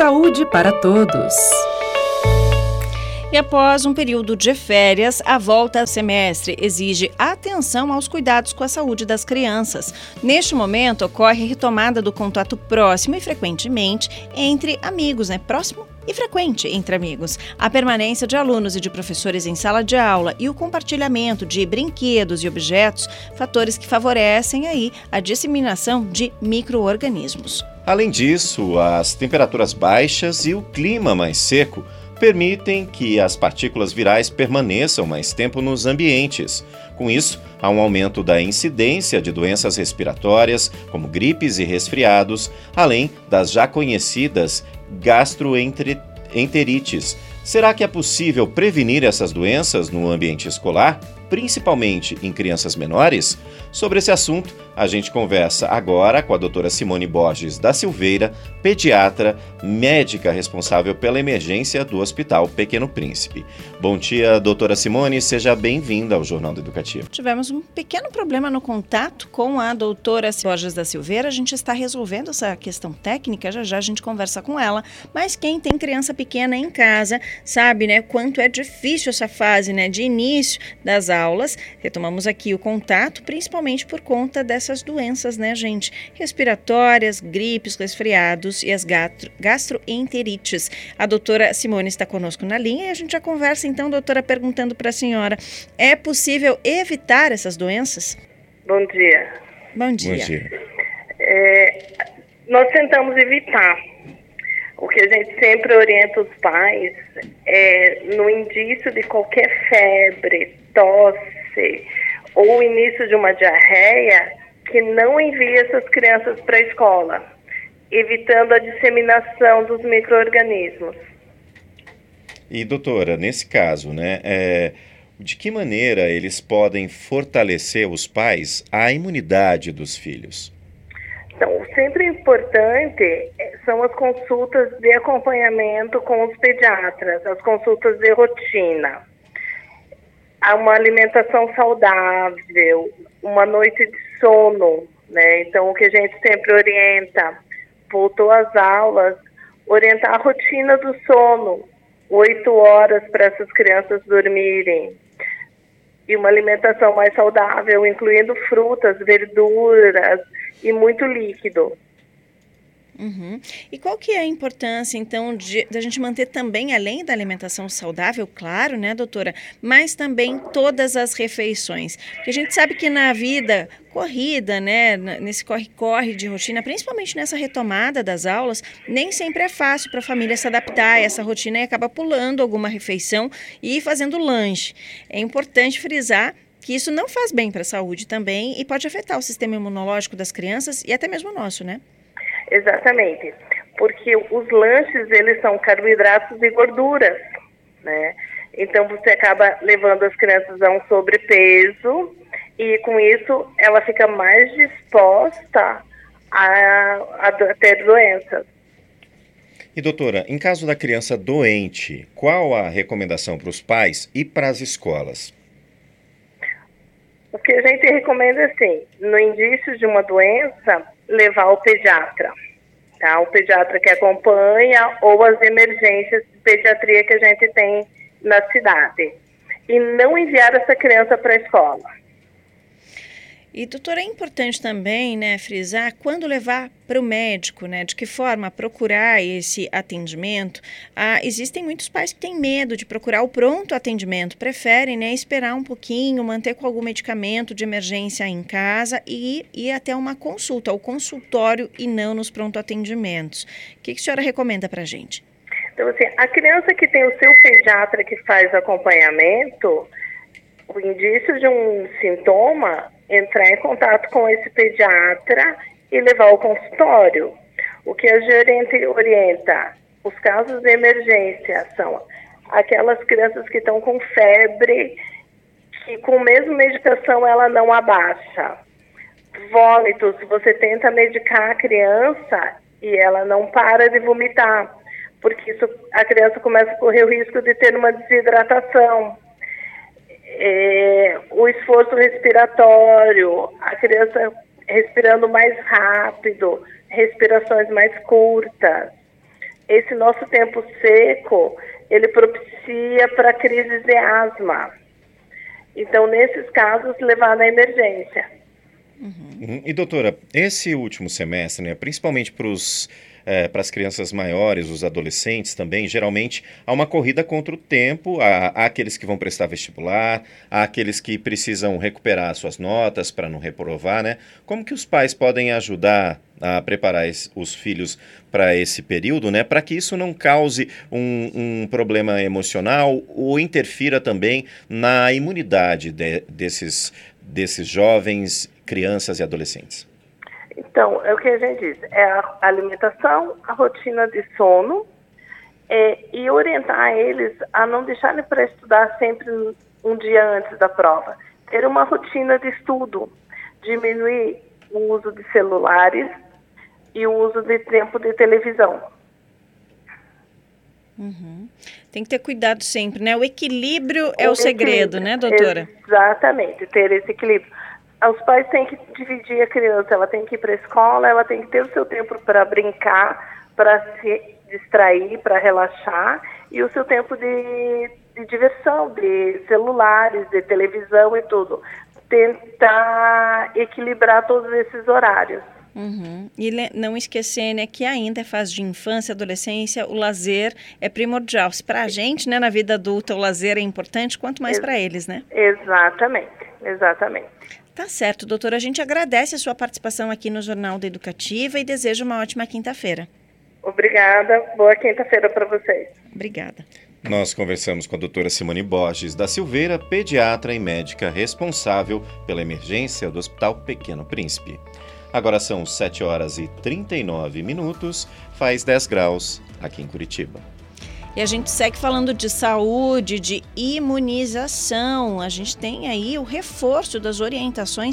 Saúde para todos. E após um período de férias, a volta ao semestre exige atenção aos cuidados com a saúde das crianças. Neste momento, ocorre retomada do contato próximo e frequentemente entre amigos, né? Próximo e frequente entre amigos. A permanência de alunos e de professores em sala de aula e o compartilhamento de brinquedos e objetos, fatores que favorecem aí a disseminação de microorganismos. Além disso, as temperaturas baixas e o clima mais seco permitem que as partículas virais permaneçam mais tempo nos ambientes. Com isso, há um aumento da incidência de doenças respiratórias, como gripes e resfriados, além das já conhecidas gastroenterites. Será que é possível prevenir essas doenças no ambiente escolar? principalmente em crianças menores? Sobre esse assunto, a gente conversa agora com a doutora Simone Borges da Silveira, pediatra, médica responsável pela emergência do Hospital Pequeno Príncipe. Bom dia, doutora Simone, seja bem-vinda ao Jornal do Educativo. Tivemos um pequeno problema no contato com a doutora Borges da Silveira, a gente está resolvendo essa questão técnica, já já a gente conversa com ela, mas quem tem criança pequena em casa sabe, né, quanto é difícil essa fase, né, de início das aulas. Retomamos aqui o contato, principalmente por conta dessas doenças, né, gente? Respiratórias, gripes, resfriados e as gastroenterites. A doutora Simone está conosco na linha e a gente já conversa, então, doutora, perguntando para a senhora: é possível evitar essas doenças? Bom dia. Bom dia. Bom dia. É, nós tentamos evitar o que a gente sempre orienta os pais é no indício de qualquer febre, tosse ou início de uma diarreia, que não envie essas crianças para a escola, evitando a disseminação dos micro-organismos. E doutora, nesse caso, né, é, de que maneira eles podem fortalecer os pais a imunidade dos filhos? Então, sempre importante eh, são as consultas de acompanhamento com os pediatras, as consultas de rotina. Há uma alimentação saudável, uma noite de sono, né? Então, o que a gente sempre orienta, voltou às aulas, orientar a rotina do sono, oito horas para essas crianças dormirem. E uma alimentação mais saudável, incluindo frutas, verduras, e muito líquido. Uhum. E qual que é a importância, então, de, de, a gente manter também, além da alimentação saudável, claro, né, doutora, mas também todas as refeições? Porque a gente sabe que na vida corrida, né, nesse corre-corre de rotina, principalmente nessa retomada das aulas, nem sempre é fácil para a família se adaptar a essa rotina e acaba pulando alguma refeição e fazendo lanche. É importante frisar que isso não faz bem para a saúde também e pode afetar o sistema imunológico das crianças e até mesmo o nosso, né? Exatamente, porque os lanches eles são carboidratos e gorduras, né? Então você acaba levando as crianças a um sobrepeso e com isso ela fica mais disposta a, a ter doenças. E doutora, em caso da criança doente, qual a recomendação para os pais e para as escolas? O que a gente recomenda assim, no indício de uma doença, levar o pediatra, tá? O pediatra que acompanha ou as emergências de pediatria que a gente tem na cidade. E não enviar essa criança para a escola. E, doutora, é importante também, né, frisar quando levar para o médico, né, de que forma procurar esse atendimento. Ah, existem muitos pais que têm medo de procurar o pronto atendimento, preferem, né, esperar um pouquinho, manter com algum medicamento de emergência em casa e ir até uma consulta, ao consultório e não nos pronto atendimentos. O que, que a senhora recomenda para a gente? Então, assim, a criança que tem o seu pediatra que faz acompanhamento, o indício de um sintoma entrar em contato com esse pediatra e levar ao consultório. O que a gerente orienta, os casos de emergência são aquelas crianças que estão com febre, que com a mesma medicação ela não abaixa. Vômitos, você tenta medicar a criança e ela não para de vomitar, porque isso, a criança começa a correr o risco de ter uma desidratação é, o esforço respiratório, a criança respirando mais rápido, respirações mais curtas. esse nosso tempo seco, ele propicia para crises de asma. Então, nesses casos, levar na emergência. Uhum. E doutora, esse último semestre, né, principalmente para os é, para as crianças maiores, os adolescentes também, geralmente há uma corrida contra o tempo, há, há aqueles que vão prestar vestibular, há aqueles que precisam recuperar suas notas para não reprovar, né? Como que os pais podem ajudar a preparar os filhos para esse período, né? Para que isso não cause um, um, problema emocional ou interfira também na imunidade de, desses, desses jovens, crianças e adolescentes. Então, é o que a gente diz, é a alimentação, a rotina de sono é, e orientar eles a não deixarem para estudar sempre um dia antes da prova. Ter uma rotina de estudo, diminuir o uso de celulares e o uso de tempo de televisão. Uhum. Tem que ter cuidado sempre, né? O equilíbrio é o, o segredo, né, doutora? Exatamente, ter esse equilíbrio os pais têm que dividir a criança, ela tem que ir para a escola, ela tem que ter o seu tempo para brincar, para se distrair, para relaxar, e o seu tempo de, de diversão, de celulares, de televisão e tudo. Tentar equilibrar todos esses horários. Uhum. E não esquecer né, que ainda é fase de infância, adolescência, o lazer é primordial. Se para a gente, né, na vida adulta, o lazer é importante, quanto mais para eles, né? Exatamente, exatamente. Tá certo, doutora. A gente agradece a sua participação aqui no Jornal da Educativa e deseja uma ótima quinta-feira. Obrigada. Boa quinta-feira para vocês. Obrigada. Nós conversamos com a doutora Simone Borges da Silveira, pediatra e médica responsável pela emergência do Hospital Pequeno Príncipe. Agora são 7 horas e 39 minutos, faz 10 graus aqui em Curitiba. E a gente segue falando de saúde, de imunização. A gente tem aí o reforço das orientações